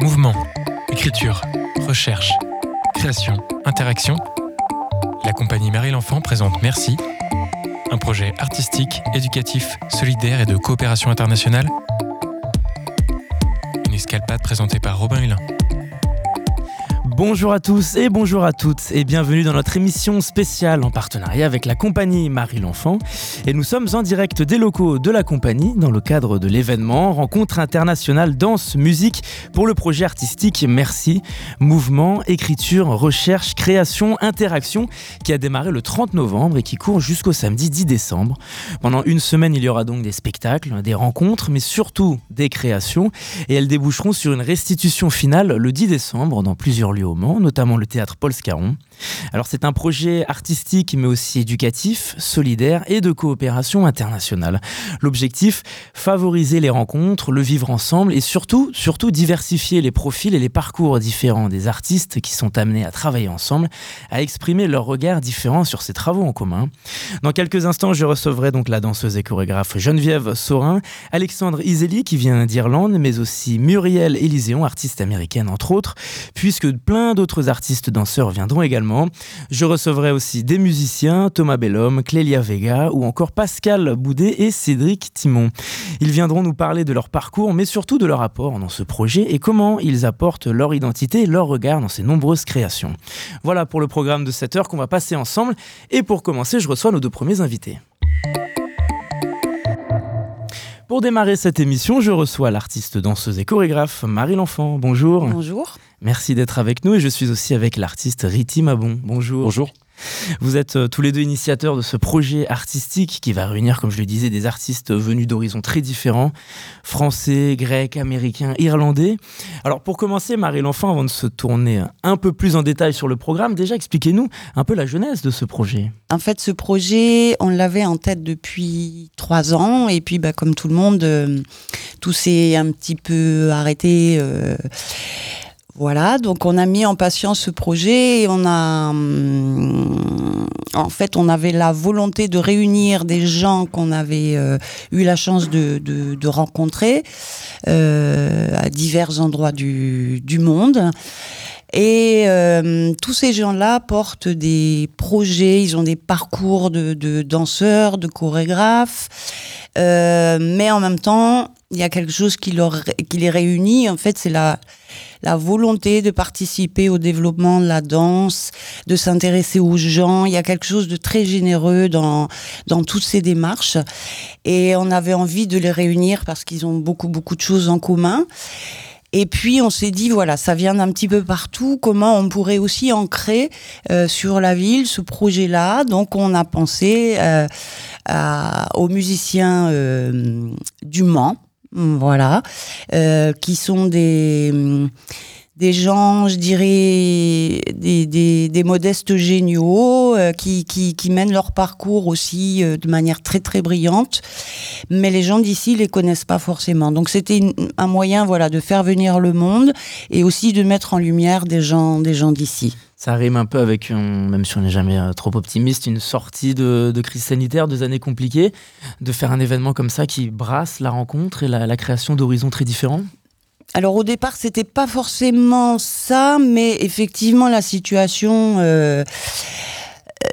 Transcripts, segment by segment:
Mouvement, écriture, recherche, création, interaction. La compagnie Marie l'Enfant présente Merci, un projet artistique, éducatif, solidaire et de coopération internationale. Une escalpade présentée par Robin Hulin. Bonjour à tous et bonjour à toutes et bienvenue dans notre émission spéciale en partenariat avec la compagnie Marie l'Enfant. Et nous sommes en direct des locaux de la compagnie dans le cadre de l'événement Rencontre internationale danse musique pour le projet artistique Merci, mouvement, écriture, recherche, création, interaction qui a démarré le 30 novembre et qui court jusqu'au samedi 10 décembre. Pendant une semaine, il y aura donc des spectacles, des rencontres, mais surtout des créations et elles déboucheront sur une restitution finale le 10 décembre dans plusieurs lieux notamment le théâtre Paul Scarron. Alors c'est un projet artistique mais aussi éducatif, solidaire et de coopération internationale. L'objectif, favoriser les rencontres, le vivre ensemble et surtout, surtout diversifier les profils et les parcours différents des artistes qui sont amenés à travailler ensemble, à exprimer leurs regards différents sur ces travaux en commun. Dans quelques instants, je recevrai donc la danseuse et chorégraphe Geneviève Sorin, Alexandre Iseli qui vient d'Irlande, mais aussi Muriel Élyséon, artiste américaine entre autres, puisque plein d'autres artistes danseurs viendront également. Je recevrai aussi des musiciens, Thomas Bellhomme, Clélia Vega ou encore Pascal Boudet et Cédric Timon. Ils viendront nous parler de leur parcours, mais surtout de leur apport dans ce projet et comment ils apportent leur identité leur regard dans ces nombreuses créations. Voilà pour le programme de cette heure qu'on va passer ensemble. Et pour commencer, je reçois nos deux premiers invités. Pour démarrer cette émission, je reçois l'artiste danseuse et chorégraphe Marie L'Enfant. Bonjour. Bonjour. Merci d'être avec nous et je suis aussi avec l'artiste Riti Mabon. Bonjour. Bonjour. Vous êtes euh, tous les deux initiateurs de ce projet artistique qui va réunir, comme je le disais, des artistes venus d'horizons très différents, français, grecs, américains, irlandais. Alors pour commencer, Marie L'Enfant, avant de se tourner un peu plus en détail sur le programme, déjà expliquez-nous un peu la genèse de ce projet. En fait, ce projet, on l'avait en tête depuis trois ans et puis bah, comme tout le monde, euh, tout s'est un petit peu arrêté. Euh, voilà, donc on a mis en patience ce projet et on a, hum, en fait, on avait la volonté de réunir des gens qu'on avait euh, eu la chance de, rencontrer euh, à divers endroits du, monde. Et euh, tous ces gens-là portent des projets, ils ont des parcours de, danseurs, de chorégraphes, mais en même temps, il y a quelque chose qui, leur, qui les réunit. En fait, c'est la, la volonté de participer au développement de la danse, de s'intéresser aux gens. Il y a quelque chose de très généreux dans, dans toutes ces démarches. Et on avait envie de les réunir parce qu'ils ont beaucoup, beaucoup de choses en commun. Et puis on s'est dit voilà, ça vient d'un petit peu partout. Comment on pourrait aussi ancrer euh, sur la ville ce projet-là? Donc on a pensé euh, aux musiciens euh, du Mans voilà, euh, qui sont des des gens, je dirais, des, des, des modestes géniaux euh, qui, qui, qui, mènent leur parcours aussi euh, de manière très très brillante, mais les gens d'ici les connaissent pas forcément. Donc c'était un moyen, voilà, de faire venir le monde et aussi de mettre en lumière des gens, des gens d'ici. Ça rime un peu avec, même si on n'est jamais euh, trop optimiste, une sortie de, crise sanitaire, deux années compliquées, de faire un événement comme ça qui brasse la rencontre et la, la création d'horizons très différents. Alors au départ, c'était pas forcément ça, mais effectivement la situation euh,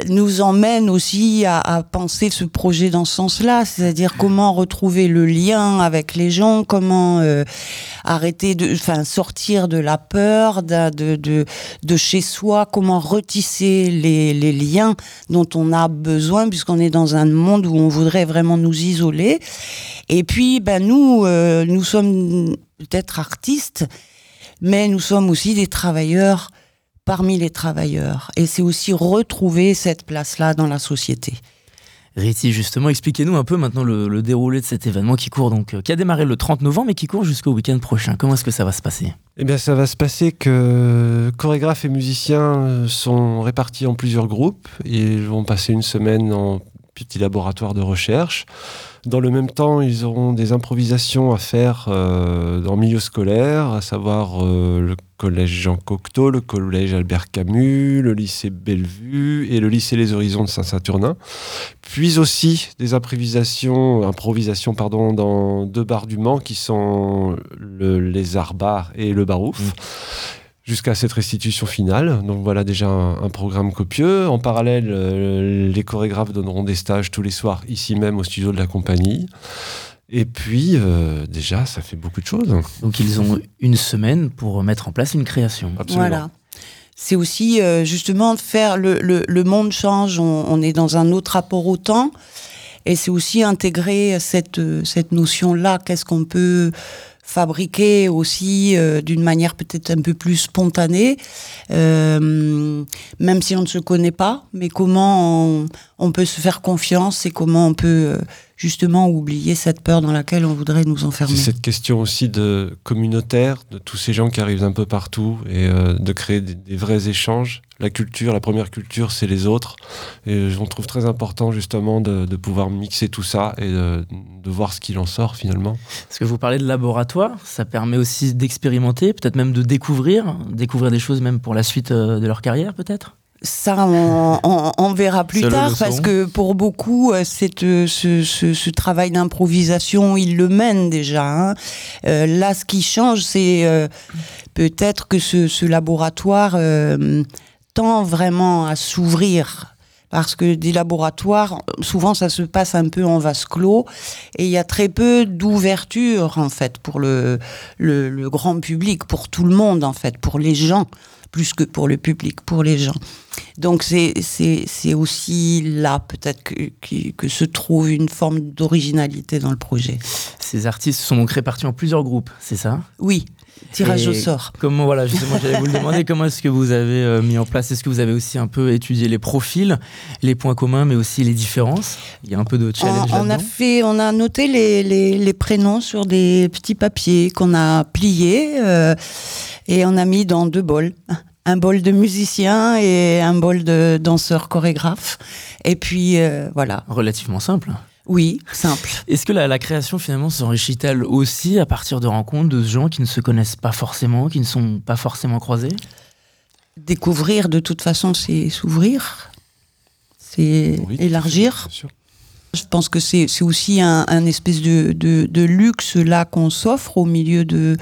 nous emmène aussi à, penser ce projet dans ce sens-là, c'est-à-dire comment retrouver le lien avec les gens, comment euh, arrêter de, enfin sortir de la peur, de, de, de, chez soi, comment retisser les, les liens dont on a besoin puisqu'on est dans un monde où on voudrait vraiment nous isoler. Et puis, ben nous, euh, nous sommes peut-être artistes, mais nous sommes aussi des travailleurs parmi les travailleurs. Et c'est aussi retrouver cette place-là dans la société. Riti, justement, expliquez-nous un peu maintenant le, déroulé de cet événement qui court donc, euh, qui a démarré le 30 novembre et qui court jusqu'au week-end prochain. Comment est-ce que ça va se passer? Eh bien, ça va se passer que chorégraphes et musiciens euh, sont répartis en plusieurs groupes et vont passer une semaine en petit laboratoire de recherche. Dans le même temps, ils auront des improvisations à faire euh, dans le milieu scolaire, à savoir euh, le collège Jean Cocteau, le collège Albert Camus, le lycée Bellevue et le lycée Les Horizons de Saint-Saturnin. Puis aussi des improvisations, improvisations pardon, dans deux bars du Mans qui sont le Lézard Bar et le Barouf. Mmh jusqu'à cette restitution finale. Donc voilà déjà un, programme copieux. En parallèle, euh, les chorégraphes donneront des stages tous les soirs ici même au studio de la compagnie. Et puis, euh, déjà, ça fait beaucoup de choses. Donc, ils ont une semaine pour mettre en place une création. Absolument. Voilà. C'est aussi euh, justement faire le, le, monde change, on, on, est dans un autre rapport au temps. Et c'est aussi intégrer cette, cette notion-là. Qu'est-ce qu'on peut fabriqué aussi euh, d'une manière peut-être un peu plus spontanée, euh, même si on ne se connaît pas, mais comment on, peut se faire confiance et comment on peut euh, justement oublier cette peur dans laquelle on voudrait nous enfermer. C'est cette question aussi de communautaire, de tous ces gens qui arrivent un peu partout et de créer des, vrais échanges. La culture, la première culture, c'est les autres. Et on trouve très important justement de, de pouvoir mixer tout ça et de, de voir ce qu'il en sort finalement. Parce que vous parlez de laboratoire, ça permet aussi d'expérimenter, peut-être même de découvrir, découvrir des choses même pour la suite euh, de leur carrière peut-être? Ça, on, verra plus tard, parce que pour beaucoup, euh, cette, euh, ce, ce, travail d'improvisation, ils le mènent déjà. Hein. là, ce qui change, c'est peut-être que ce, ce laboratoire tend vraiment à s'ouvrir parce que des laboratoires, souvent ça se passe un peu en vase clos et il y a très peu d'ouverture en fait pour le, le, grand public, pour tout le monde en fait, pour les gens, plus que pour le public, pour les gens. Donc c'est aussi là peut-être que, que, que, se trouve une forme d'originalité dans le projet. Ces artistes sont donc répartis en plusieurs groupes, c'est ça? Oui, tirage au sort. Comment, voilà, justement, j'allais vous le demander, comment est-ce que vous avez euh, mis en place? Est-ce que vous avez aussi un peu étudié les profils, les points communs, mais aussi les différences? Il y a un peu de challenge On, on a fait, on a noté les, les, les prénoms sur des petits papiers qu'on a pliés euh, et on a mis dans deux bols. Un bol de musiciens et un bol de danseurs chorégraphes. Et puis, euh, voilà. Relativement simple. Oui, simple. Est-ce que la, création finalement s'enrichit-elle aussi à partir de rencontres de gens qui ne se connaissent pas forcément, qui ne sont pas forcément croisés? Découvrir de toute façon, c'est s'ouvrir, c'est élargir. Je pense que c'est aussi un, espèce de, luxe là qu'on s'offre au milieu de,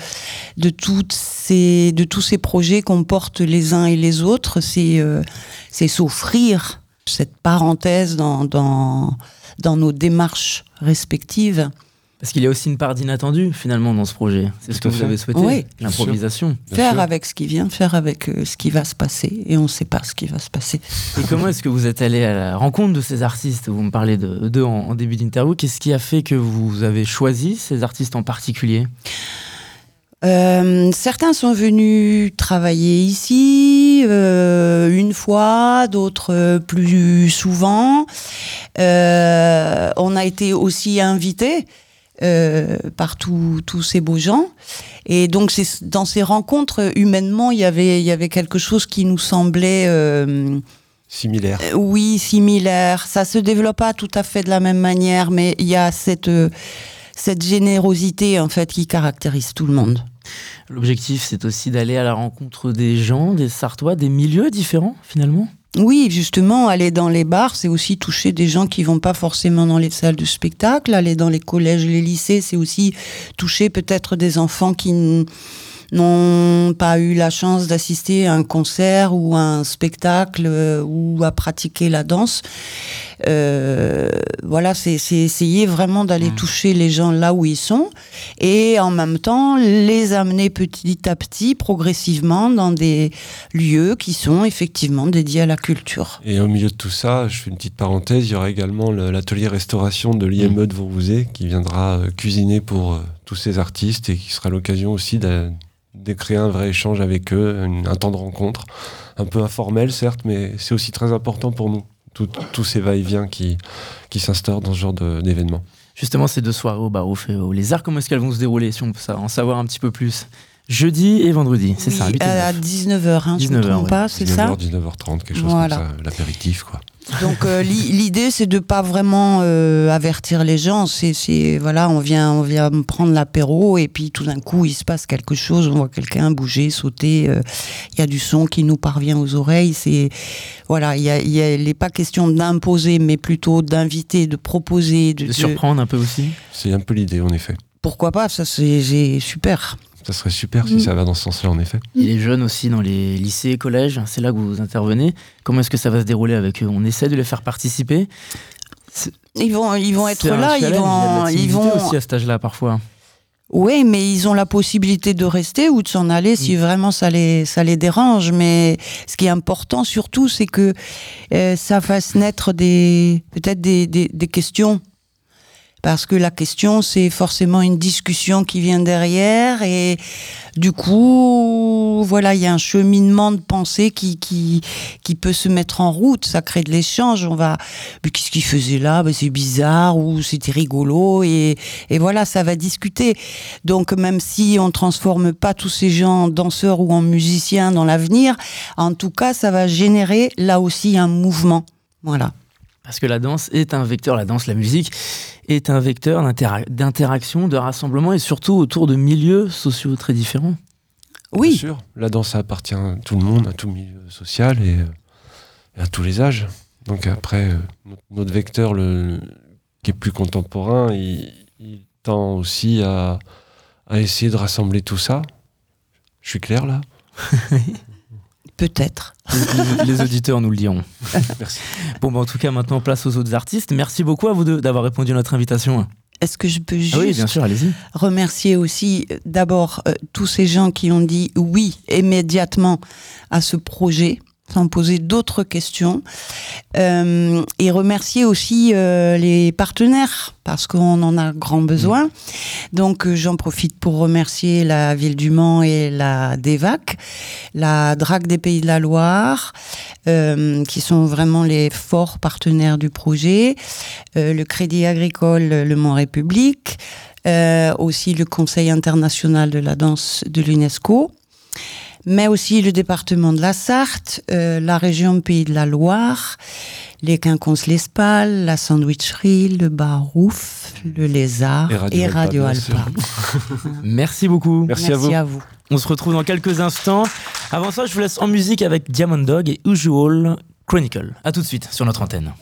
de, toutes ces, de tous ces projets qu'on porte les uns et les autres. C'est euh, s'offrir cette parenthèse dans, dans, dans nos démarches respectives. Parce qu'il y a aussi une part d'inattendu finalement dans ce projet. C'est ce que vous avez souhaité, oui, l'improvisation. Faire avec ce qui vient, faire avec euh, ce qui va se passer, et on ne sait pas ce qui va se passer. Et comment est-ce que vous êtes allé à la rencontre de ces artistes? Vous me parlez d'eux en, début d'interview. Qu'est-ce qui a fait que vous avez choisi ces artistes en particulier? Euh, certains sont venus travailler ici euh, une fois, d'autres plus souvent. Euh, on a été aussi invités par tous ces beaux gens. Et donc, dans ces rencontres, humainement, il y avait, il y avait quelque chose qui nous semblait... Similaire. oui, similaire. Ça se développe pas tout à fait de la même manière, mais il y a cette, cette générosité, en fait, qui caractérise tout le monde. L'objectif, c'est aussi d'aller à la rencontre des gens, des Sartois, des milieux différents finalement? Oui, justement, aller dans les bars, c'est aussi toucher des gens qui vont pas forcément dans les salles de spectacle. Aller dans les collèges, les lycées, c'est aussi toucher peut-être des enfants qui n'ont pas eu la chance d'assister à un concert ou à un spectacle euh, ou à pratiquer la danse. Euh, voilà, c'est essayer vraiment d'aller mmh. toucher les gens là où ils sont et en même temps les amener petit à petit, progressivement, dans des lieux qui sont effectivement dédiés à la culture. Et au milieu de tout ça, je fais une petite parenthèse, il y aura également l'atelier restauration de l'IME mmh. de Vaurouzé qui viendra euh, cuisiner pour tous ces artistes et qui sera l'occasion aussi de de créer un vrai échange avec eux, un temps de rencontre, un peu informel certes, mais c'est aussi très important pour nous, tous ces va-et-vient qui, qui s'instaurent dans ce genre d'événements. Justement, ces deux soirées au Barouf et au Lézard, comment est-ce qu'elles vont se dérouler, si on peut en savoir un petit peu plus? Jeudi et vendredi, c'est Oui, ça, 8 et à 9. 19h, hein, je ne me 19h, trompe ouais. pas, c'est ça 19h, 19h30, quelque chose Voilà. comme ça, l'apéritif, quoi. Donc euh, l'i- l'idée c'est de pas vraiment euh, avertir les gens. C'est voilà, on vient on vient prendre l'apéro et puis tout d'un coup il se passe quelque chose. On voit quelqu'un bouger, sauter. euh, Il y a du son qui nous parvient aux oreilles. C'est voilà, il y a, il y a- il n'est pas question d'imposer, mais plutôt d'inviter, de proposer, de, De de- surprendre un peu aussi. C'est un peu l'idée, en effet. pourquoi pas. Ça c'est super. Ça serait super si Mm. ça va dans ce sens-là, en effet. Et les jeunes aussi dans les lycées, collèges, c'est là que vous intervenez. Comment est-ce que ça va se dérouler avec eux? On essaie de les faire participer? Ils vont ils vont être là. Ils challenge, il y a de vont ils vont aussi à cet âge-là parfois. Oui, mais ils ont la possibilité de rester ou de s'en aller si vraiment ça les, ça les dérange. Mais ce qui est important surtout, c'est que euh, ça fasse naître des peut-être des, des, des questions. Parce que la question, c'est forcément une discussion qui vient derrière. Et du coup, voilà, il y a un cheminement de pensée qui, qui, qui peut se mettre en route. Ça crée de l'échange. On va, mais qu'est-ce qu'il faisait là? Ben, C'est bizarre ou c'était rigolo. Et, et voilà, ça va discuter. Donc, même si on transforme pas tous ces gens en danseurs ou en musiciens dans l'avenir, en tout cas, ça va générer là aussi un mouvement. Voilà. Parce que la danse est un vecteur, la danse, la musique est un vecteur d'intera- d'interaction, de rassemblement et surtout autour de milieux sociaux très différents. Bien Oui, sûr, la danse, ça appartient à tout le monde, à tout milieu social et, euh, et à tous les âges. Donc après, euh, notre, notre vecteur, le, qui est plus contemporain, il, il tend aussi à, à essayer de rassembler tout ça. Je suis clair là? peut-être. Les- auditeurs nous le diront. Merci. Bon, bah, en tout cas, maintenant, place aux autres artistes. Merci beaucoup à vous deux d'avoir répondu à notre invitation. Est-ce que je peux juste Ah oui, bien sûr, allez-y. remercier aussi euh, d'abord euh, tous ces gens qui ont dit oui immédiatement à ce projet sans poser d'autres questions Euh, et remercier aussi euh, les partenaires parce qu'on en a grand besoin. Donc euh, j'en profite pour remercier la ville du Mans et la DEVAC la DRAC des Pays de la Loire qui sont vraiment les forts partenaires du projet le Crédit Agricole Le Mans République aussi le Conseil international de la danse de l'UNESCO, mais aussi le département de la Sarthe, euh, la région Pays de la Loire, les Quinconces l'Espal, la Sandwicherie, le Barouf, le Lézard Et et Radio Alpa, Alpa. Merci beaucoup. Merci, à vous. à vous. On se retrouve dans quelques instants. Avant ça, je vous laisse en musique avec Diamond Dog et Usual Chronicle. A tout de suite sur notre antenne.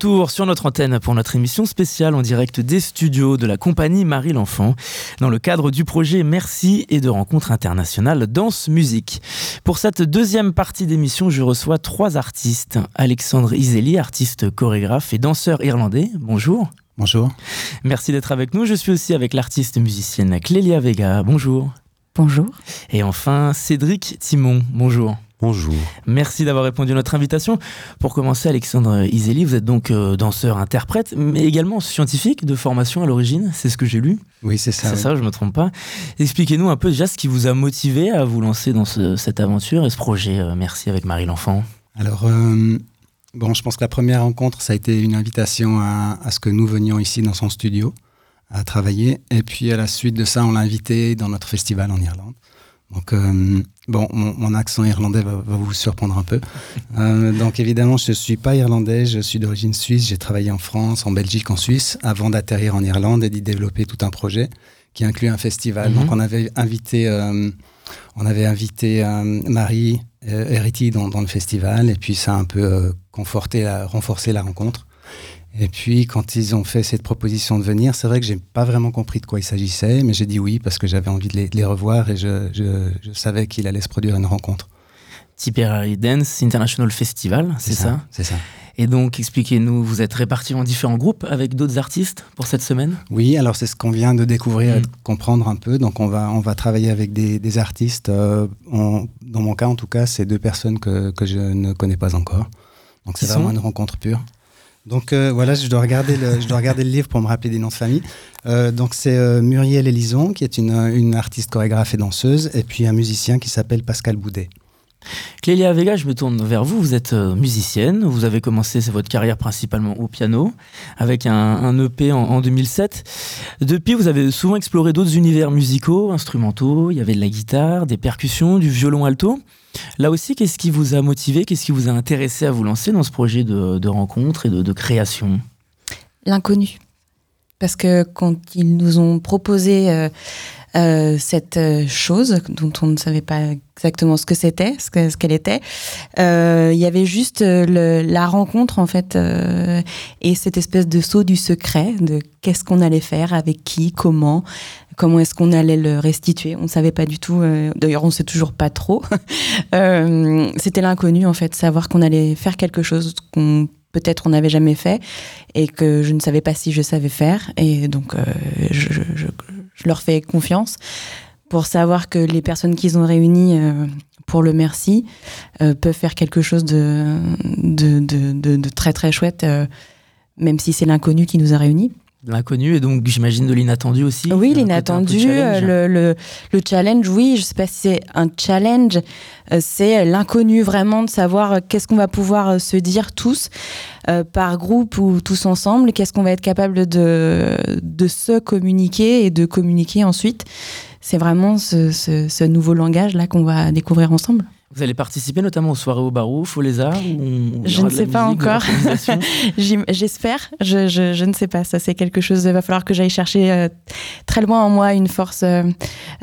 Retour sur notre antenne pour notre émission spéciale en direct des studios de la compagnie Marie l'Enfant, dans le cadre du projet Merci et de rencontres internationales danse-musique. Pour cette deuxième partie d'émission, je reçois trois artistes. Alexandre Iseli, artiste chorégraphe et danseur irlandais. Bonjour. Bonjour. Merci d'être avec nous. Je suis aussi avec l'artiste musicienne Clélia Vega. Bonjour. Bonjour. Et enfin, Cédric Timon. Bonjour. Bonjour. Merci d'avoir répondu à notre invitation. Pour commencer, Alexandre Iseli, vous êtes donc euh, danseur-interprète, mais également scientifique de formation à l'origine, c'est ce que j'ai lu. Oui, c'est ça. C'est oui. ça, je me trompe pas. Expliquez-nous un peu déjà ce qui vous a motivé à vous lancer dans ce- cette aventure et ce projet euh, Merci avec Marie l'Enfant. Alors, euh, bon, je pense que la première rencontre, ça a été une invitation à, à ce que nous venions ici dans son studio à travailler. Et puis, à la suite de ça, on l'a invité dans notre festival en Irlande. Donc, euh, bon, mon, mon accent irlandais va, va vous surprendre un peu. Euh, donc, évidemment, je ne suis pas irlandais, je suis d'origine suisse. J'ai travaillé en France, en Belgique, en Suisse, avant d'atterrir en Irlande et d'y développer tout un projet qui inclut un festival. Mhm. Donc, on avait invité, euh, on avait invité euh, Marie Herity dans, dans le festival, et puis ça a un peu conforté, la, renforcé la rencontre. Et puis, quand ils ont fait cette proposition de venir, c'est vrai que j'ai pas vraiment compris de quoi il s'agissait, mais j'ai dit oui parce que j'avais envie de les, de les revoir et je, je- je savais qu'il allait se produire une rencontre. Tipperary Dance International Festival, c'est ça, C'est ça. Et donc, expliquez-nous, vous êtes répartis en différents groupes avec d'autres artistes pour cette semaine? Oui, alors c'est ce qu'on vient de découvrir et Mm. de comprendre un peu. Donc on va, on va travailler avec des, des artistes. euh, on- dans mon cas, en tout cas, c'est deux personnes que, que je ne connais pas encore. Donc c'est vraiment sont? une rencontre pure. Donc euh, voilà, je dois, regarder le, livre pour me rappeler des noms de famille. Euh, donc c'est euh, Muriel Élison, qui est une, artiste chorégraphe et danseuse, et puis un musicien qui s'appelle Pascal Boudet. Clélia Vega, je me tourne vers vous. Vous êtes musicienne. Vous avez commencé votre carrière principalement au piano, avec un, EP en 2007. Depuis, vous avez souvent exploré d'autres univers musicaux, instrumentaux. Il y avait de la guitare, des percussions, du violon alto. Là aussi, qu'est-ce qui vous a motivé Qu'est-ce qui vous a intéressé à vous lancer dans ce projet de, rencontre et de, création? L'inconnu. Parce que quand ils nous ont proposé euh, euh, cette euh, chose dont on ne savait pas exactement ce que c'était, ce que- ce qu'elle était, il y avait juste la rencontre en fait et cette espèce de saut du secret de qu'est-ce qu'on allait faire, avec qui, comment, comment est-ce qu'on allait le restituer. On ne savait pas du tout. euh, D'ailleurs, on ne sait toujours pas trop. Euh, C'était l'inconnu en fait, savoir qu'on allait faire quelque chose qu'on peut-être on n'avait jamais fait et que je ne savais pas si je savais faire. Et donc, euh, je, leur fais confiance pour savoir que les personnes qu'ils ont réunies pour le merci peuvent faire quelque chose de, très très chouette, même si c'est l'inconnu qui nous a réunis. L'inconnu et donc j'imagine de l'inattendu aussi. Oui, l'inattendu, euh, le, le, le challenge, oui, je sais pas si c'est un challenge, euh, c'est l'inconnu vraiment de savoir euh, qu'est-ce qu'on va pouvoir se dire tous euh, par groupe ou tous ensemble, qu'est-ce qu'on va être capable de, de se communiquer et de communiquer ensuite. C'est vraiment ce, ce, ce nouveau langage-là qu'on va découvrir ensemble. Vous allez participer notamment aux soirées au Barouf, au Lézard on- Je ne sais pas musique, encore. J'espère, je, je, je ne sais pas. Ça, c'est quelque chose. Il va falloir que j'aille chercher euh, très loin en moi une force euh,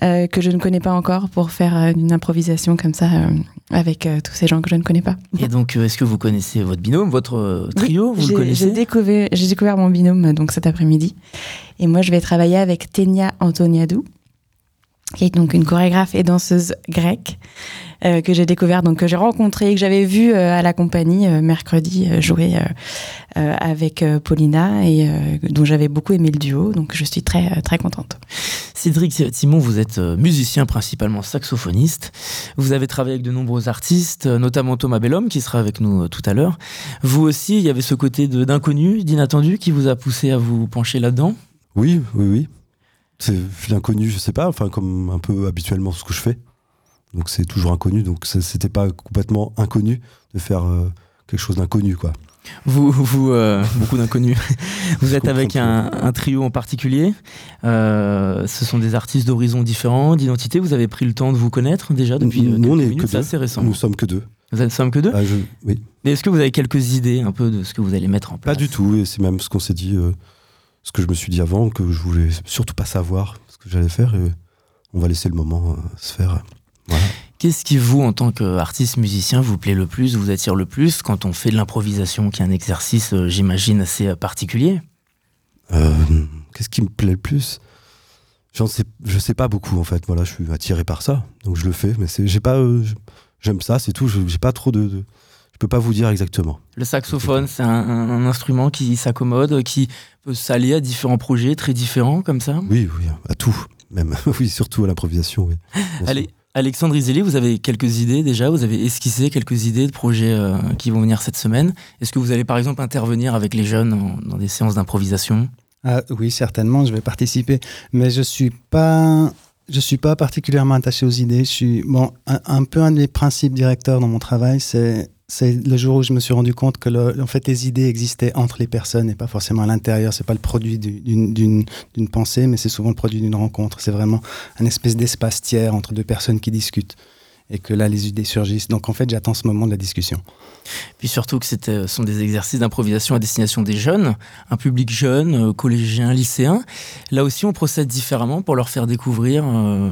euh, que je ne connais pas encore pour faire une improvisation comme ça avec tous ces gens que je ne connais pas. Et donc, est-ce que vous connaissez votre binôme, votre trio Vous J'ai- le connaissez J'ai découvert, mon binôme donc cet après-midi. Et moi, je vais travailler avec Tenia Antoniadou, qui est donc une chorégraphe et danseuse grecque euh, que j'ai découvert, donc que j'ai rencontrée et que j'avais vue euh, à la compagnie euh, mercredi euh, jouer euh, euh, avec euh, Paulina et euh, dont j'avais beaucoup aimé le duo. Donc, je suis très très contente. Cédric Simon, vous êtes musicien, principalement saxophoniste. Vous avez travaillé avec de nombreux artistes, notamment Thomas Bellhomme, qui sera avec nous tout à l'heure. Vous aussi, il y avait ce côté d'inconnu, d'inattendu, qui vous a poussé à vous pencher là-dedans? Oui, oui, oui. C'est l'inconnu, je sais pas, enfin comme un peu habituellement ce que je fais. Donc c'est toujours inconnu, donc c'était pas complètement inconnu de faire euh, quelque chose d'inconnu, quoi. Vous, vous euh, beaucoup d'inconnus. Vous êtes avec un, un trio en particulier. Euh, ce sont des artistes d'horizons différents, d'identité. Vous avez pris le temps de vous connaître déjà depuis Nous, on quelques est minutes. que C'est deux. assez récent. Nous sommes que deux. Vous êtes sommes que deux. Ah, je- oui. Est-ce que vous avez quelques idées un peu de ce que vous allez mettre en place Pas du tout, et c'est même ce qu'on s'est dit, euh, ce que je me suis dit avant, que je voulais surtout pas savoir ce que j'allais faire, et on va laisser le moment euh, se faire. Voilà. Qu'est-ce qui vous, en tant qu'artiste musicien, vous plaît le plus, vous attire le plus quand on fait de l'improvisation, qui est un exercice, euh, j'imagine, assez euh, particulier? Euh, Qu'est-ce qui me plaît le plus? Sais, je sais pas beaucoup en fait. Voilà, je suis attiré par ça, donc je le fais. Mais c'est, j'ai pas, euh, j'aime ça, c'est tout. Je- J'ai pas trop de, de- je peux pas vous dire exactement. Le saxophone, c'est un, un- un instrument qui s'accommode, qui peut s'allier à différents projets très différents, comme ça Oui, oui, à tout, même. oui, surtout à l'improvisation. Oui. Allez, Alexandre Iseli, vous avez quelques idées déjà, vous avez esquissé quelques idées de projets euh, qui vont venir cette semaine. Est-ce que vous allez par exemple intervenir avec les jeunes en- dans des séances d'improvisation? Ah, oui, certainement, je vais participer, mais je suis pas, je suis pas particulièrement attaché aux idées. Je suis bon, un, un peu un des principes directeurs dans mon travail, c'est c'est le jour où je me suis rendu compte que en fait les idées existaient entre les personnes et pas forcément à l'intérieur. C'est pas le produit du- d'une pensée, mais c'est souvent le produit d'une rencontre. C'est vraiment un espèce d'espace tiers entre deux personnes qui discutent et que là les idées surgissent. Donc en fait, j'attends ce moment de la discussion. Puis surtout que c'était- ce sont des exercices d'improvisation à destination des jeunes, un public jeune, euh, collégien, lycéen. Là aussi, on procède différemment pour leur faire découvrir euh,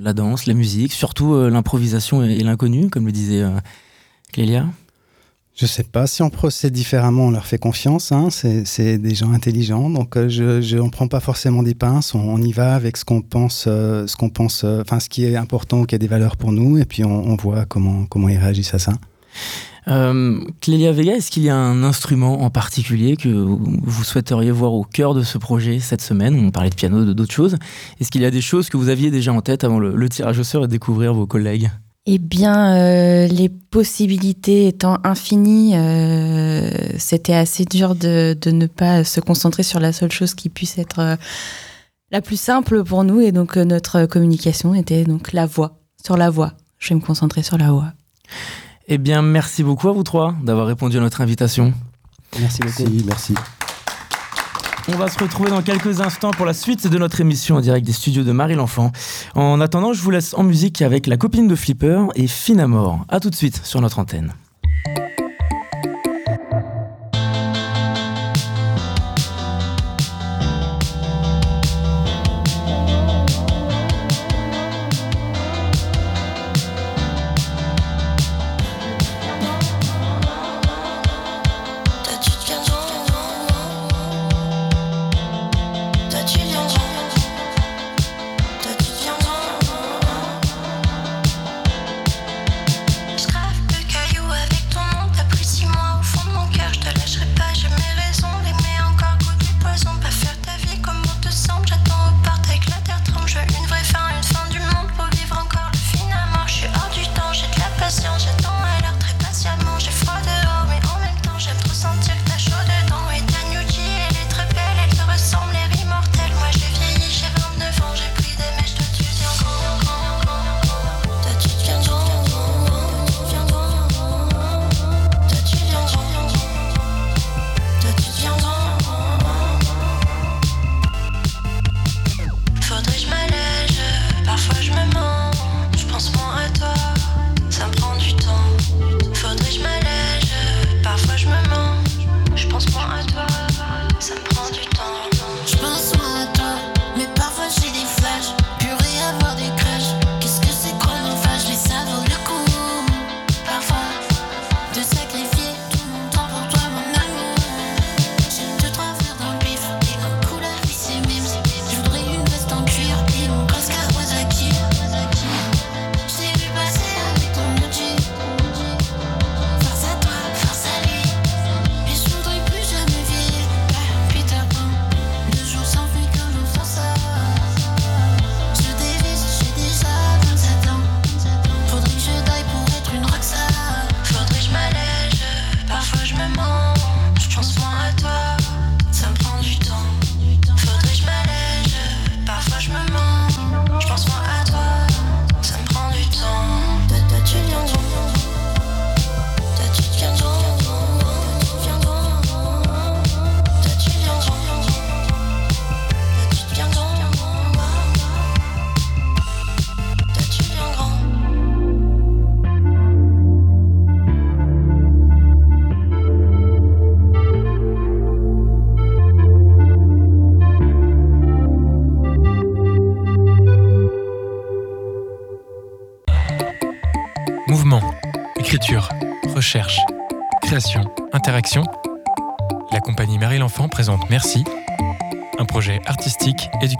la danse, la musique, surtout euh, l'improvisation et, l'inconnu, comme le disait euh, Clélia? Je sais pas si on procède différemment, on leur fait confiance. Hein. C'est des gens intelligents, donc euh, je prend pas forcément des pinces. On, on y va avec ce qu'on pense, euh, ce qu'on pense, euh, ce qui est important, qui a des valeurs pour nous, et puis on, on voit comment comment ils réagissent à ça. Euh, Clélia Vega, est-ce qu'il y a un instrument en particulier que vous souhaiteriez voir au cœur de ce projet cette semaine? On parlait de piano, de d'autres choses. Est-ce qu'il y a des choses que vous aviez déjà en tête avant le, le tirage au sort et découvrir vos collègues? Eh bien, euh, les possibilités étant infinies, euh, c'était assez dur de, de ne pas se concentrer sur la seule chose qui puisse être euh, la plus simple pour nous. Et donc, notre communication était donc la voix, sur la voix. Je vais me concentrer sur la voix. Eh bien, merci beaucoup à vous trois d'avoir répondu à notre invitation. Merci beaucoup. Merci, merci. On va se retrouver dans quelques instants pour la suite de notre émission en direct des studios de Marie l'Enfant. En attendant, je vous laisse en musique avec la copine de Flipper et Finamore. A tout de suite sur notre antenne.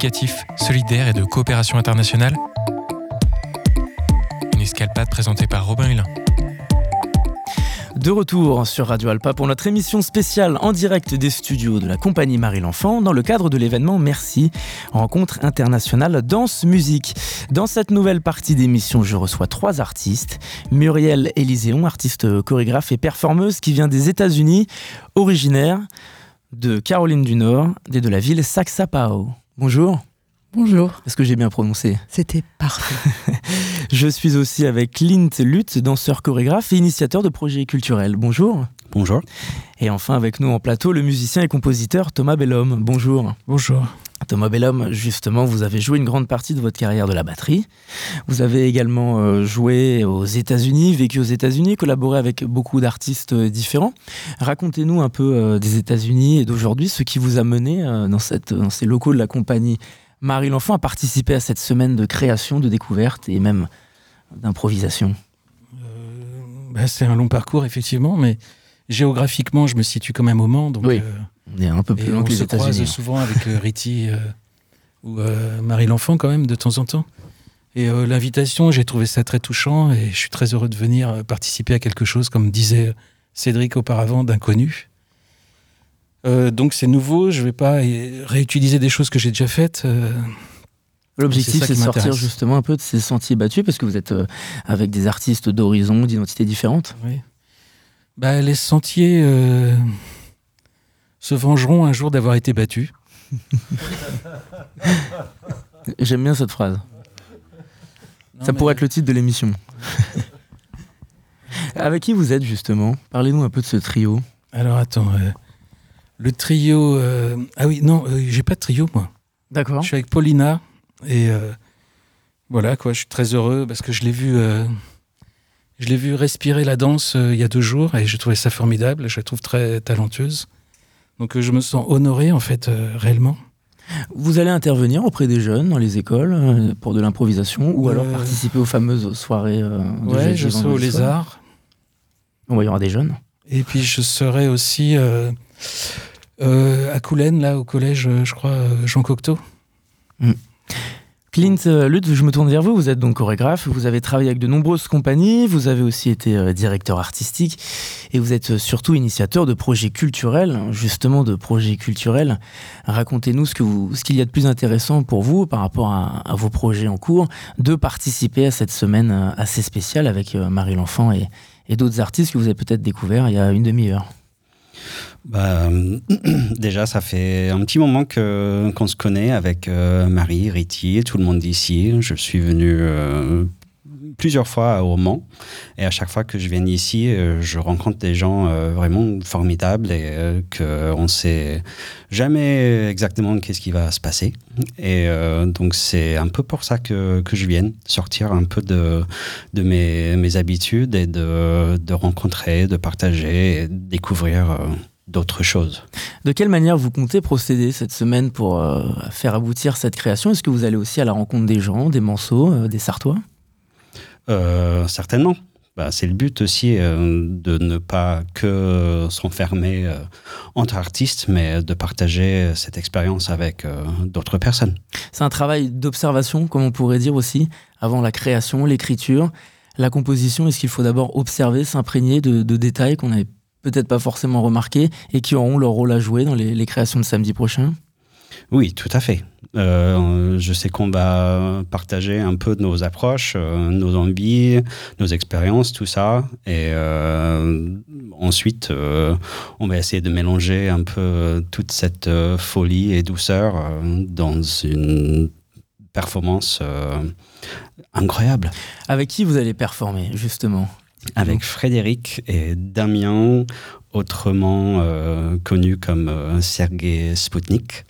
Éducatif, solidaire et de coopération internationale. Une escalpade présentée par Robin Hulin. De retour sur Radio Alpa pour notre émission spéciale en direct des studios de la compagnie Marie l'Enfant dans le cadre de l'événement Merci, rencontre internationale danse-musique. Dans cette nouvelle partie d'émission, je reçois trois artistes. Muriel Élyséon, artiste chorégraphe et performeuse qui vient des États-Unis, originaire de Caroline du Nord et de la ville Saxapao. Bonjour, Bonjour, est-ce que j'ai bien prononcé c'était parfait. Je suis aussi avec Clint Luth, danseur chorégraphe et initiateur de projets culturels. Bonjour. Bonjour. Et enfin avec nous en plateau, le musicien et compositeur Thomas Bellhomme. Bonjour. Bonjour. Thomas Bellhomme, justement, vous avez joué une grande partie de votre carrière de la batterie. Vous avez également euh, joué aux États-Unis, vécu aux États-Unis, collaboré avec beaucoup d'artistes euh, différents. Racontez-nous un peu euh, des États-Unis et d'aujourd'hui, ce qui vous a mené dans ces locaux de la compagnie Marie l'Enfant à participer à cette semaine de création, de découverte et même d'improvisation. Bah, c'est un long parcours, effectivement, mais géographiquement, je me situe quand même au Mans. Donc, Oui. euh, On est un peu plus loin on que les se croise États-Unis. souvent avec euh, Riti euh, ou Marie l'Enfant, quand même, de temps en temps. Et euh, l'invitation, j'ai trouvé ça très touchant et je suis très heureux de venir participer à quelque chose, comme disait Cédric auparavant, d'inconnu. Euh, donc c'est nouveau, je ne vais pas réutiliser des choses que j'ai déjà faites. euh, L'objectif, C'est de sortir justement un peu de ces sentiers battus parce que vous êtes avec des artistes d'horizons, d'identités différentes. Oui. Bah, les sentiers euh, se vengeront un jour d'avoir été battus. J'aime bien cette phrase. Non, Ça mais- pourrait être le titre de l'émission. avec qui vous êtes justement? Parlez-nous un peu de ce trio. Alors attends, euh, le trio. euh, Ah oui, non, euh, j'ai pas de trio moi. D'accord. Je suis avec Paulina et euh, voilà quoi. Je suis très heureux parce que je l'ai vu, euh, je l'ai vu respirer la danse euh, il y a deux jours et je trouvais ça formidable. Je la trouve très talentueuse. Donc euh, je me sens honoré en fait euh, réellement. Vous allez intervenir auprès des jeunes dans les écoles pour de l'improvisation ou alors participer aux fameuses soirées de Ouais, je serai au lézard. Bon, il y aura des jeunes. Et puis je serai aussi à Coulennes, là, au collège, je crois, Jean Cocteau. Clint euh, Lutz, je me tourne vers vous. Vous êtes donc chorégraphe. Vous avez travaillé avec de nombreuses compagnies. Vous avez aussi été euh, directeur artistique. Et vous êtes euh, surtout initiateur de projets culturels. Justement, de projets culturels. Racontez-nous ce qu'il y a de plus intéressant pour vous par rapport à, vos projets en cours de participer à cette semaine assez spéciale avec Marie l'Enfant et, et d'autres artistes que vous avez peut-être découverts il y a une demi-heure. Bah, déjà, ça fait un petit moment qu'on se connaît avec euh, Marie, Riti, tout le monde d'ici. Je suis venu euh, plusieurs fois au Mans et à chaque fois que je viens ici, euh, je rencontre des gens euh, vraiment formidables et euh, que on sait jamais exactement qu'est-ce qui va se passer. Et donc c'est un peu pour ça que, que je viens sortir un peu de, de mes, mes habitudes et de, de rencontrer, de partager, et découvrir. d'autres choses. De quelle manière vous comptez procéder cette semaine pour faire aboutir cette création? Est-ce que vous allez aussi à la rencontre des gens, des Manceaux, des Sartois? Certainement. Bah, c'est le but aussi euh, de ne pas que s'enfermer euh, entre artistes, mais de partager cette expérience avec euh, d'autres personnes. C'est un travail d'observation, comme on pourrait dire aussi, avant la création, l'écriture, la composition. Est-ce qu'il faut d'abord observer, s'imprégner de, de détails qu'on n'avait peut-être pas forcément remarqués et qui auront leur rôle à jouer dans les, les créations de samedi prochain? Oui, tout à fait. Euh, je sais qu'on va partager un peu nos approches, euh, nos envies, nos expériences, tout ça. Et euh, ensuite, on va essayer de mélanger un peu toute cette folie et douceur dans une performance euh, incroyable. Avec qui vous allez performer, justement? Avec Frédéric et Damien, autrement euh, connu comme euh, Sergei Spoutnik.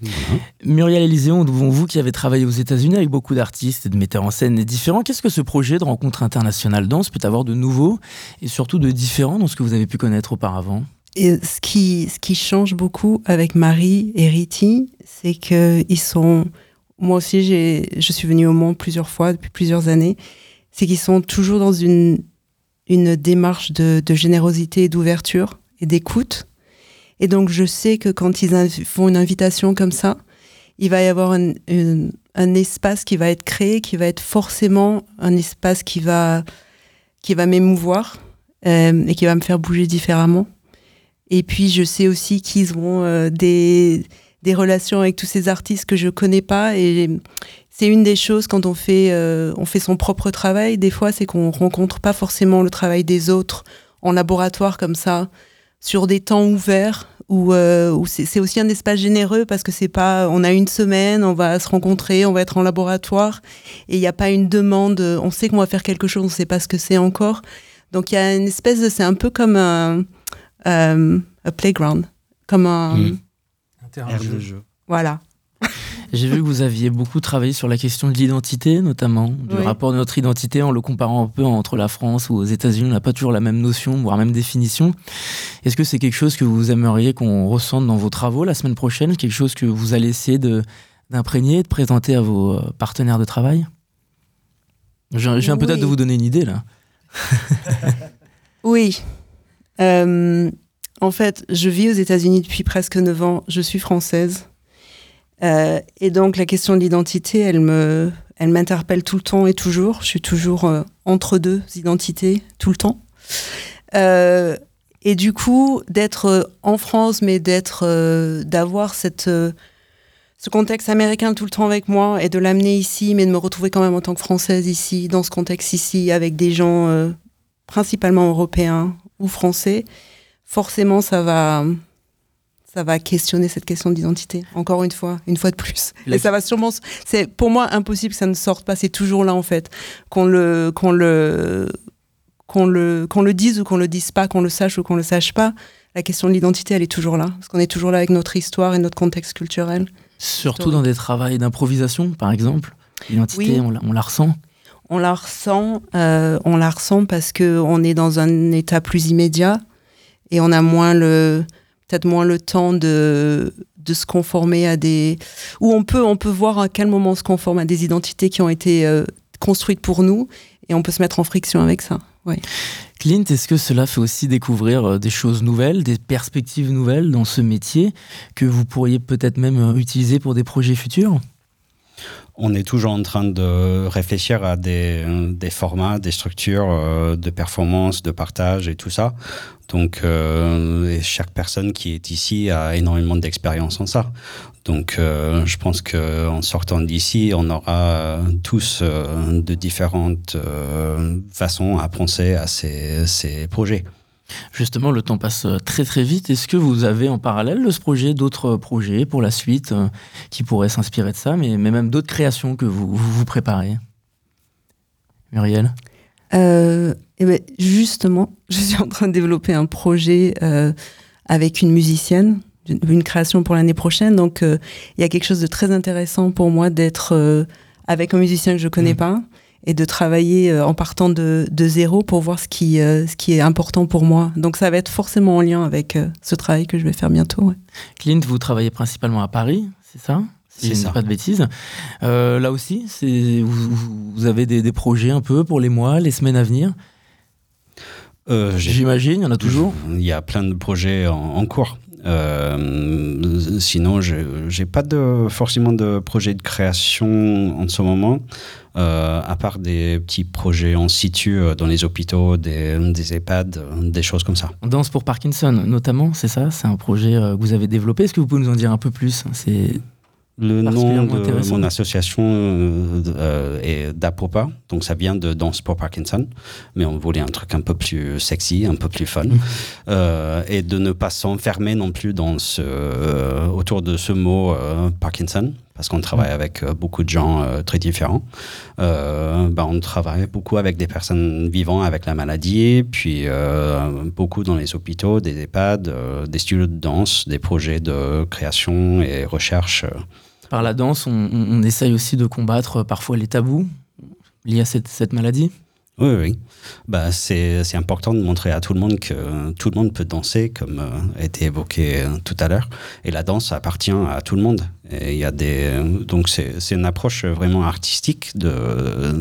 Voilà. Muriel Élyséon, vous qui avez travaillé aux États-Unis avec beaucoup d'artistes et de metteurs en scène différents, qu'est-ce que ce projet de rencontre internationale danse peut avoir de nouveau et surtout de différent dans ce que vous avez pu connaître auparavant? Ce qui, change beaucoup avec Marie et Riti, c'est qu'ils sont. Moi aussi, je suis venue au Mans plusieurs fois depuis plusieurs années. c'est qu'ils sont toujours dans une, une démarche de, de générosité et d'ouverture et d'écoute. Et donc, je sais que quand ils font une invitation comme ça, il va y avoir un, espace qui va être créé, qui va être forcément un espace qui va, qui va m'émouvoir euh, et qui va me faire bouger différemment. Et puis, je sais aussi qu'ils ont euh, des, relations avec tous ces artistes que je connais pas. Et c'est une des choses quand on fait, euh, on fait son propre travail, des fois, c'est qu'on rencontre pas forcément le travail des autres en laboratoire comme ça, sur des temps ouverts, où, euh, où c'est aussi un espace généreux parce que c'est pas, on a une semaine, on va se rencontrer, on va être en laboratoire, et il n'y a pas une demande, on sait qu'on va faire quelque chose, on sait pas ce que c'est encore. Donc il y a une espèce de, c'est un peu comme un, euh, un playground, comme un, Mm. Un terrain Air de jeu. de jeu. voilà. J'ai vu que vous aviez beaucoup travaillé sur la question de l'identité, notamment, du Oui. rapport de notre identité en le comparant un peu entre la France ou aux États-Unis. On n'a pas toujours la même notion, voire même définition. Est-ce que c'est quelque chose que vous aimeriez qu'on ressente dans vos travaux la semaine prochaine? Quelque chose que vous allez essayer d'imprégner, de présenter à vos euh, partenaires de travail? Je je viens peut-être de vous donner une idée là. Oui. Euh, en fait, je vis aux États-Unis depuis presque 9 ans. Je suis française. Euh, et donc, la question de l'identité, elle me, elle m'interpelle tout le temps et toujours. Je suis toujours euh, entre deux identités, tout le temps. Euh, et du coup, d'être en France, mais d'être, d'avoir cette, ce contexte américain tout le temps avec moi et de l'amener ici, mais de me retrouver quand même en tant que française ici, dans ce contexte ici, avec des gens principalement européens ou français, forcément, ça va, ça va questionner cette question d'identité. Encore une fois, une fois de plus. La- Et ça va sûrement, c'est pour moi impossible que ça ne sorte pas. C'est toujours là en fait, qu'on le, qu'on le, qu'on le, qu'on le dise ou qu'on le dise pas, qu'on le sache ou qu'on le sache pas. La question de l'identité, elle est toujours là, parce qu'on est toujours là avec notre histoire et notre contexte culturel. Surtout dans des travaux d'improvisation, par exemple. L'identité, Oui. on, la, on la ressent. On la ressent, euh, on la ressent parce que on est dans un état plus immédiat et on a moins le, peut-être moins le temps de, de se conformer à des, où on peut, on peut voir à quel moment on se conforme à des identités qui ont été euh, construites pour nous et on peut se mettre en friction avec ça. Clint, est-ce que cela fait aussi découvrir euh, des choses nouvelles, des perspectives nouvelles dans ce métier que vous pourriez peut-être même euh, utiliser pour des projets futurs? On est toujours en train de réfléchir à des, formats, des structures euh, de performance, de partage et tout ça. Donc, euh, chaque personne qui est ici a énormément d'expérience en ça. Donc, euh, je pense qu'en sortant d'ici, on aura tous de différentes façons à penser à ces projets. Justement, le temps passe euh, très très vite. Est-ce que vous avez en parallèle de ce projet d'autres euh, projets pour la suite euh, qui pourraient s'inspirer de ça, mais, mais même d'autres créations que vous vous, vous préparez? Muriel? Euh, eh ben, justement, je suis en train de développer un projet euh, avec une musicienne, une, création pour l'année prochaine. Donc, il y a quelque chose de très intéressant pour moi d'être avec un musicien que je connais Mhm. pas et de travailler euh, en partant de, de zéro pour voir ce qui, euh, ce qui est important pour moi. Donc, ça va être forcément en lien avec euh, ce travail que je vais faire bientôt. ouais. Clint, vous travaillez principalement à Paris, c'est ça? Si C'est je ne dis ça. pas de bêtises. Euh, là aussi, vous, avez des, des projets un peu pour les mois, les semaines à venir? Euh, J'imagine, il y en a toujours. Il y a plein de projets en, en cours. Euh, sinon, je n'ai pas de, forcément de projet de création en ce moment, euh, à part des petits projets en situ euh, dans les hôpitaux, des, EHPAD, euh, des choses comme ça. Danse pour Parkinson, notamment, c'est ça? C'est un projet que vous avez développé. Est-ce que vous pouvez nous en dire un peu plus? Le nom de mon association euh, euh, est d'Apopa, donc ça vient de Danse pour Parkinson, mais on voulait un truc un peu plus sexy, un peu plus fun, euh, et de ne pas s'enfermer non plus dans ce, euh, autour de ce mot Parkinson, parce qu'on travaille avec euh, beaucoup de gens euh, très différents. Euh, bah, on travaille beaucoup avec des personnes vivant avec la maladie, puis beaucoup dans les hôpitaux, des EHPAD, des studios de danse, des projets de création et recherche. Par la danse, on, essaye aussi de combattre parfois les tabous liés à cette maladie? Oui, oui. Bah, c'est, c'est important de montrer à tout le monde que tout le monde peut danser, comme euh, a été évoqué euh, tout à l'heure. Et la danse appartient à tout le monde. Et y a des, donc c'est, c'est une approche vraiment artistique de euh,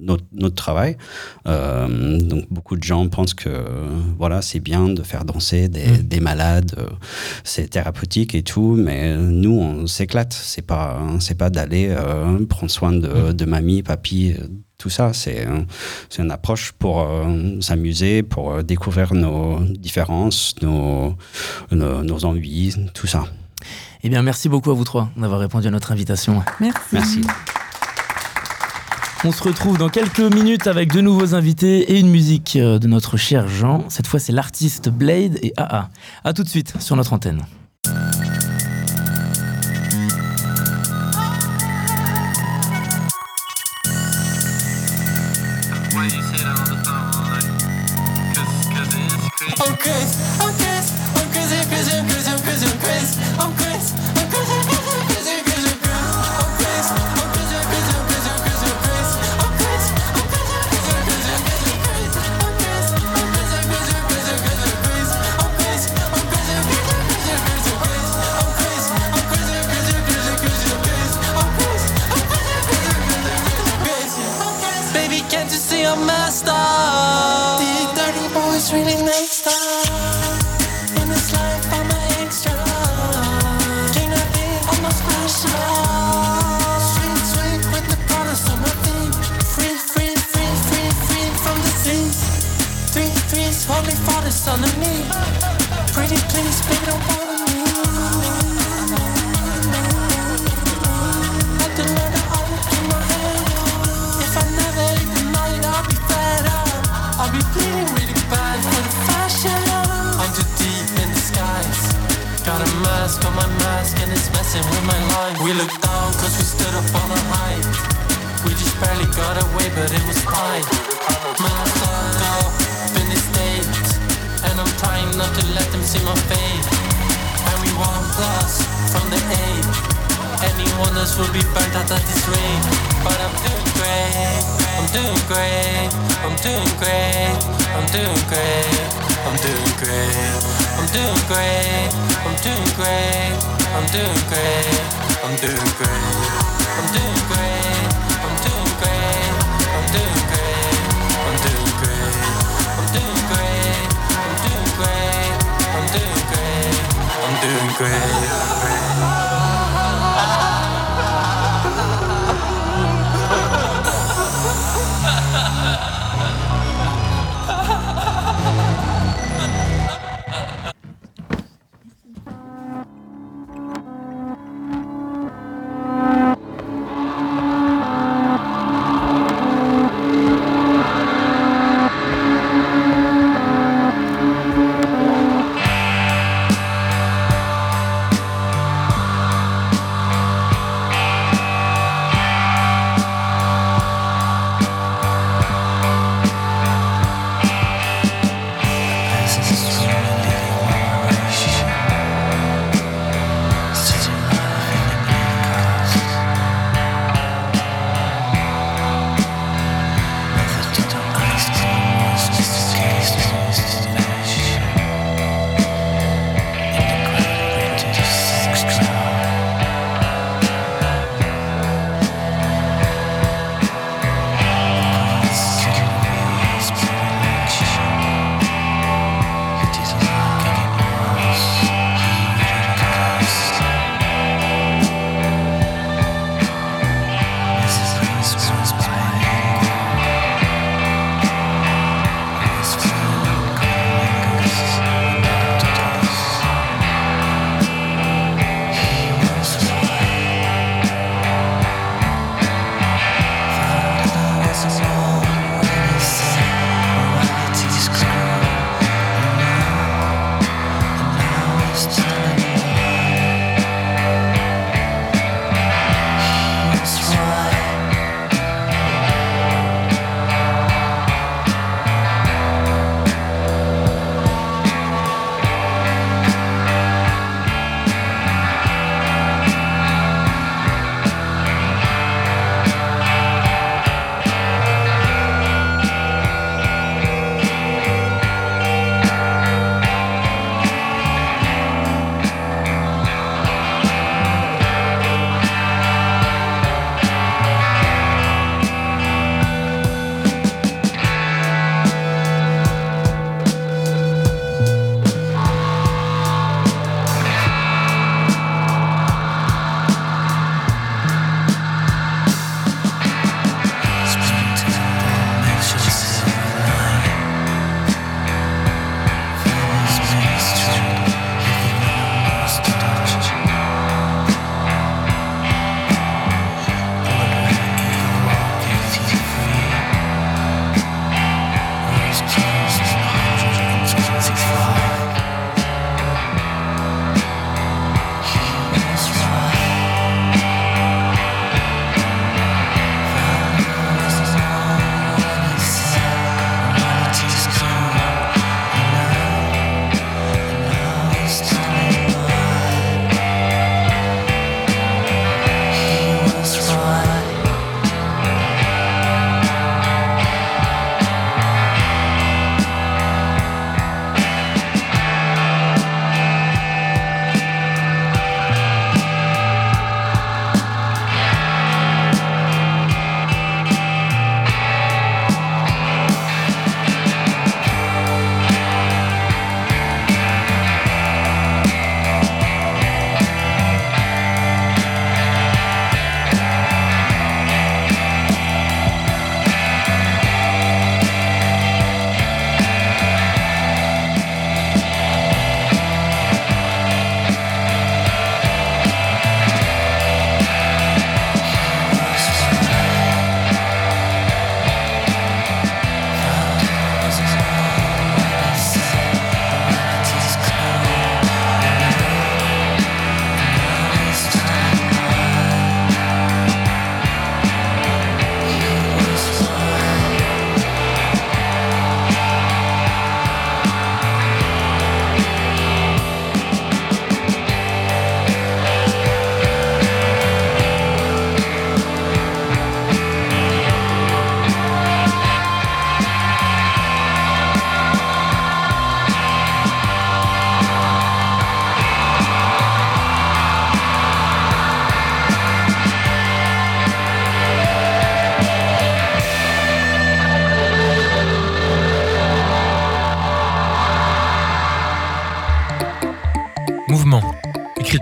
notre, notre travail. Donc beaucoup de gens pensent que voilà c'est bien de faire danser des, mm. des malades, c'est thérapeutique et tout, mais nous on s'éclate. C'est pas c'est pas d'aller prendre soin de mm. mamie, papy, tout ça. C'est une approche pour euh, s'amuser, pour euh, découvrir nos différences, nos, nos, nos, tout ça. Eh bien, merci beaucoup à vous trois d'avoir répondu à notre invitation. Merci. merci. On se retrouve dans quelques minutes avec de nouveaux invités et une musique euh, de notre cher Jean. Cette fois, c'est l'artiste Blade et AA. A tout de suite sur notre antenne. Can't you see I'm messed up? With my. We looked down cause we stood up on a height. We just barely got away, but it was fine. Man, I'm up in this state. And I'm trying not to let them see my fate. And we want plus from the eight. Anyone else will be burnt out at this rate. But I'm doing great. I'm doing great. I'm doing great. I'm doing great. I'm doing great. I'm doing great. I'm doing great. I'm doing great. I'm doing great. I'm doing great.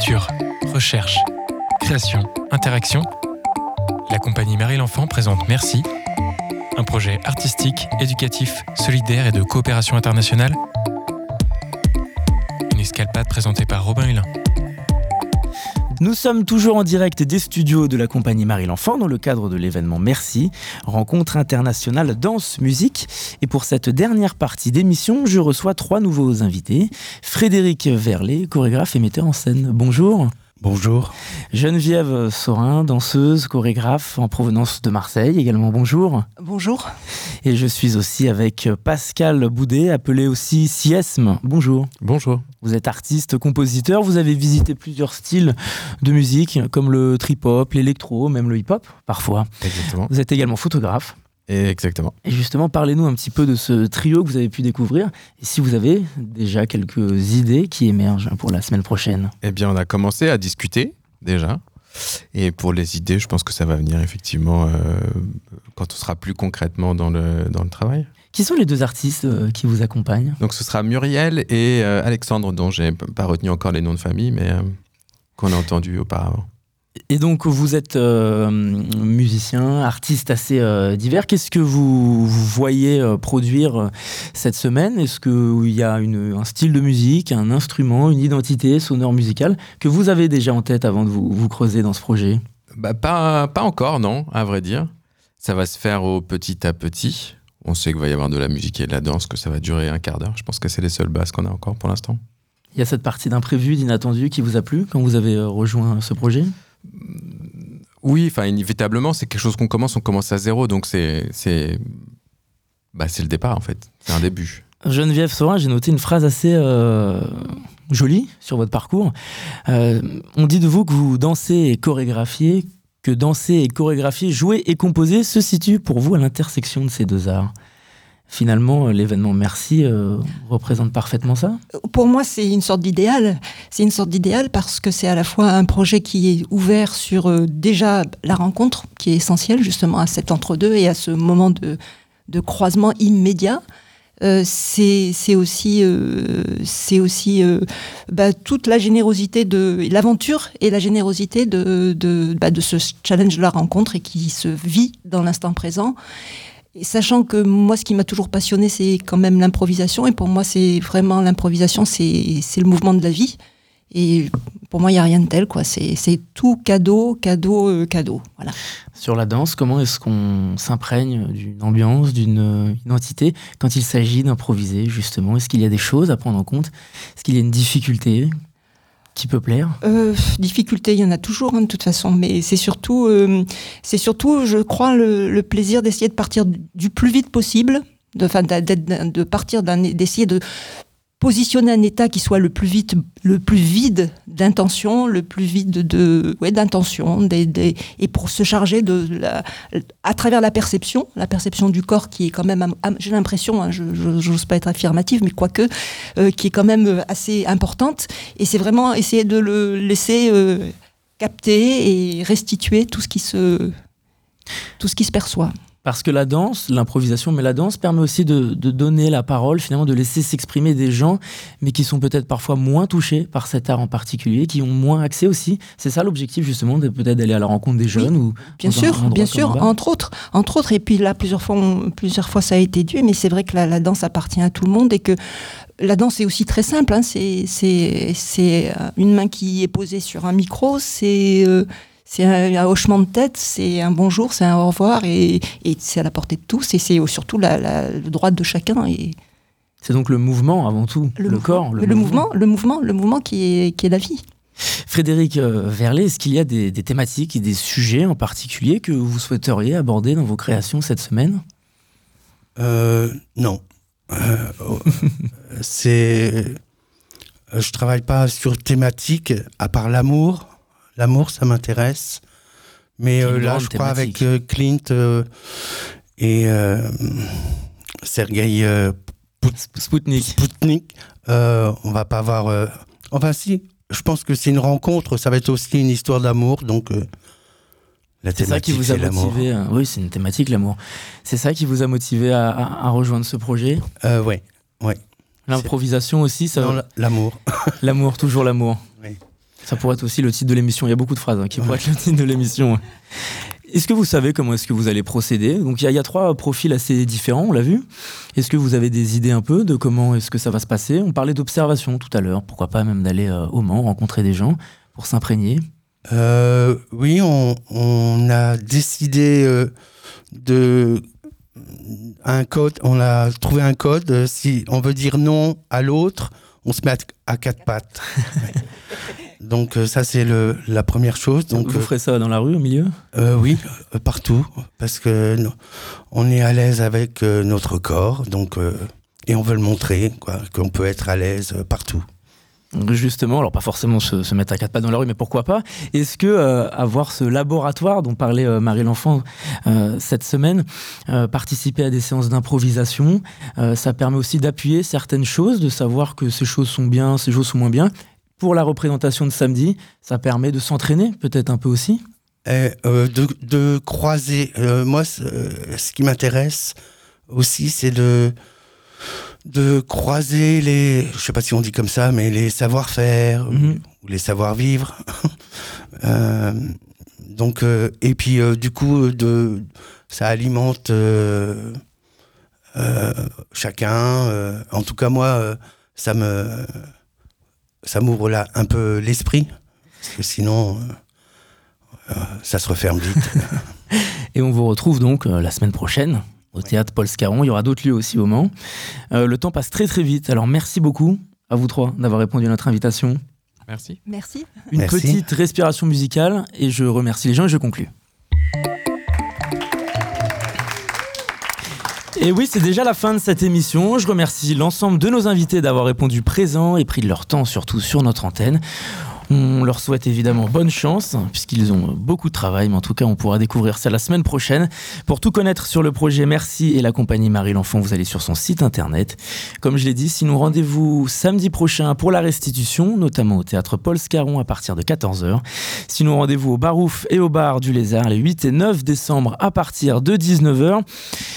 Écriture, recherche, création, interaction. La compagnie Marie l'Enfant présente Merci, un projet artistique, éducatif, solidaire et de coopération internationale. Une escalpade présentée par Robin Hulin. Nous sommes toujours en direct des studios de la compagnie Marie l'Enfant dans le cadre de l'événement Merci, rencontre internationale danse-musique. Et pour cette dernière partie d'émission, je reçois trois nouveaux invités. Frédéric Verlet, chorégraphe et metteur en scène. Bonjour. Bonjour. Geneviève Sorin, danseuse, chorégraphe en provenance de Marseille également. Bonjour. Bonjour. Et je suis aussi avec Pascal Boudet, appelé aussi Siesme. Bonjour. Bonjour. Vous êtes artiste, compositeur, vous avez visité plusieurs styles de musique, comme le trip-hop, l'électro, même le hip-hop, parfois. Exactement. Vous êtes également photographe. Exactement. Et justement, parlez-nous un petit peu de ce trio que vous avez pu découvrir, et si vous avez déjà quelques idées qui émergent pour la semaine prochaine. Eh bien, on a commencé à discuter déjà. Et pour les idées, je pense que ça va venir effectivement euh, quand on sera plus concrètement dans le, dans le travail. Qui sont les deux artistes euh, qui vous accompagnent? Donc ce sera Muriel et euh, Alexandre, dont j'ai pas retenu encore les noms de famille, mais qu'on a entendu auparavant. Et donc vous êtes euh, musicien, artiste assez euh, divers. Qu'est-ce que vous, vous voyez euh, produire cette semaine? Est-ce qu'il y a une- un style de musique, un instrument, une identité sonore musicale que vous avez déjà en tête avant de vous, vous creuser dans ce projet? Bah, pas, pas encore, non, à vrai dire. Ça va se faire au petit à petit. On sait qu'il va y avoir de la musique et de la danse, que ça va durer un quart d'heure. Je pense que c'est les seules bases qu'on a encore pour l'instant. Il y a cette partie d'imprévu, d'inattendu qui vous a plu quand vous avez rejoint ce projet? Oui, enfin, inévitablement, c'est quelque chose qu'on commence, on commence à zéro, donc c'est, c'est, bah, c'est le départ en fait, c'est un début. Geneviève Sorin, j'ai noté une phrase assez euh, jolie sur votre parcours. Euh, on dit de vous que vous dansez et chorégraphiez, que danser et chorégraphier, jouer et composer se situent pour vous à l'intersection de ces deux arts. Finalement, euh, l'événement Merci euh, représente parfaitement ça. Pour moi, c'est une sorte d'idéal. C'est une sorte d'idéal parce que c'est à la fois un projet qui est ouvert sur euh, déjà la rencontre, qui est essentielle justement à cet entre-deux et à ce moment de, croisement immédiat. C'est aussi, bah, toute la générosité de l'aventure et la générosité bah, de ce challenge de la rencontre et qui se vit dans l'instant présent. Sachant que moi, ce qui m'a toujours passionné, c'est quand même l'improvisation. Et pour moi, c'est vraiment l'improvisation, c'est le mouvement de la vie. Et pour moi, il n'y a rien de tel. quoi. C'est c'est tout cadeau, cadeau, euh, cadeau. Voilà. Sur la danse, comment est-ce qu'on s'imprègne d'une ambiance, d'une euh, identité quand il s'agit d'improviser justement? Est-ce qu'il y a des choses à prendre en compte? Est-ce qu'il y a une difficulté qui peut plaire? Euh, difficulté, il y en a toujours hein, de toute façon, mais c'est surtout, euh, c'est surtout, je crois, le, plaisir d'essayer de partir du, plus vite possible, de, de partir d'essayer de positionner un état qui soit le plus vite, le plus vide d'intention, le plus vide de, ouais, d'intention, des, des- et pour se charger de la, à travers la perception, la perception du corps qui est quand même, j'ai l'impression, hein, je, j'ose pas être affirmative, mais quoique, euh, qui est quand même assez importante. Et c'est vraiment essayer de le laisser euh, capter et restituer tout ce qui se, tout ce qui se perçoit. Parce que la danse, l'improvisation, mais la danse permet aussi de, de donner la parole, finalement, de laisser s'exprimer des gens, mais qui sont peut-être parfois moins touchés par cet art en particulier, qui ont moins accès aussi. C'est ça l'objectif, justement, de peut-être d'aller à la rencontre des jeunes ou Bien sûr, bien sûr, entre autres, entre autres. Et puis là, plusieurs fois, on- plusieurs fois, ça a été dû, mais c'est vrai que la, la danse appartient à tout le monde et que la danse est aussi très simple. hein. C'est euh, une main qui est posée sur un micro, c'est, euh, c'est un, un hochement de tête, c'est un bonjour, c'est un au revoir, et, et c'est à la portée de tous. Et c'est surtout la, la- le droit de chacun. Et C'est donc le mouvement avant tout, le, corps. le, mouvement, le mouvement, le mouvement qui est, qui est la vie. Frédéric euh, Verlet, est-ce qu'il y a des, des thématiques et des sujets en particulier que vous souhaiteriez aborder dans vos créations cette semaine? Euh, non. Euh, oh, c'est. euh, Je travaille pas sur thématique, à part l'amour. L'amour, ça m'intéresse. Mais euh, là, je crois avec euh, Clint euh, et Sergei Spoutnik, Spoutnik on va pas avoir. Enfin, si, je pense que c'est une rencontre, ça va être aussi une histoire d'amour. Donc, C'est ça qui vous a motivé. à- Oui, c'est une thématique, l'amour. C'est ça qui vous a motivé à, à- à rejoindre ce projet? Euh, ouais, ouais. L'improvisation aussi, ça. L'amour. l'amour, toujours l'amour. Ça pourrait être aussi le titre de l'émission. Il y a beaucoup de phrases hein, qui pourraient être le titre de l'émission. Est-ce que vous savez comment est-ce que vous allez procéder? Donc il y, a- il y a trois profils assez différents, on l'a vu. Est-ce que vous avez des idées un peu de comment est-ce que ça va se passer? On parlait d'observation tout à l'heure. Pourquoi pas même d'aller euh, au Mans, rencontrer des gens pour s'imprégner? Euh, oui, on, on a décidé euh, de un code. On a trouvé un code. Si on veut dire non à l'autre, on se met à, à quatre pattes. Donc euh, ça c'est le la première chose. Donc Vous euh, ferez ça dans la rue, au milieu? euh, oui, partout, parce que on est à l'aise avec notre corps, donc et on veut le montrer, qu'on peut être à l'aise partout. Justement, alors pas forcément se, se mettre à quatre pas dans la rue, mais pourquoi pas? Est-ce que euh, avoir ce laboratoire dont parlait euh, Marie L'Enfant euh, cette semaine, participer à des séances d'improvisation, ça permet aussi d'appuyer certaines choses, de savoir que ces choses sont bien, ces choses sont moins bien. Pour la représentation de samedi, ça permet de s'entraîner peut-être un peu aussi. Et, euh, de, de croiser. euh, moi, ce, euh, ce qui m'intéresse aussi, c'est de de croiser les, je sais pas si on dit comme ça, mais les savoir-faire ou- ou les savoir-vivre. Euh, donc, et puis du coup, de, ça alimente chacun. en tout cas, moi, ça me, ça m'ouvre là un peu l'esprit, parce que sinon, euh, euh, ça se referme vite. Et on vous retrouve donc euh, la semaine prochaine au théâtre Paul Scarron. Il y aura d'autres lieux aussi au Mans. Euh, le temps passe très très vite. Alors merci beaucoup à vous trois d'avoir répondu à notre invitation. Merci. Merci. Une Merci. petite respiration musicale et je remercie les gens et je conclus. Et oui, c'est déjà la fin de cette émission. Je remercie l'ensemble de nos invités d'avoir répondu présent et pris de leur temps, surtout sur notre antenne. On leur souhaite évidemment bonne chance, puisqu'ils ont beaucoup de travail, mais en tout cas, on pourra découvrir ça la semaine prochaine. Pour tout connaître sur le projet Merci et la compagnie Marie L'Enfant, vous allez sur son site internet. Comme je l'ai dit, sinon rendez-vous samedi prochain pour la restitution, notamment au théâtre Paul Scarron à partir de 14h. Sinon rendez-vous au Barouf et au bar du Lézard les 8 et 9 décembre à partir de 19h.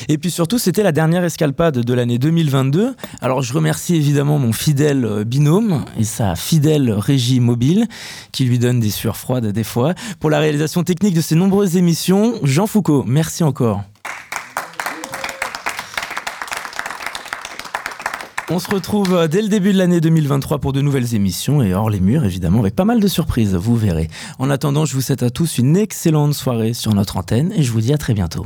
Et puis surtout, c'était la dernière escalpade de l'année 2022. Alors je remercie évidemment mon fidèle binôme et sa fidèle régie mobile qui lui donne des sueurs froides des fois. Pour la réalisation technique de ces nombreuses émissions, Jean Foucault, merci encore. On se retrouve euh, dès le début de l'année 2023 pour de nouvelles émissions et hors les murs évidemment avec pas mal de surprises, vous verrez. En attendant, je vous souhaite à tous une excellente soirée sur notre antenne et je vous dis à très bientôt.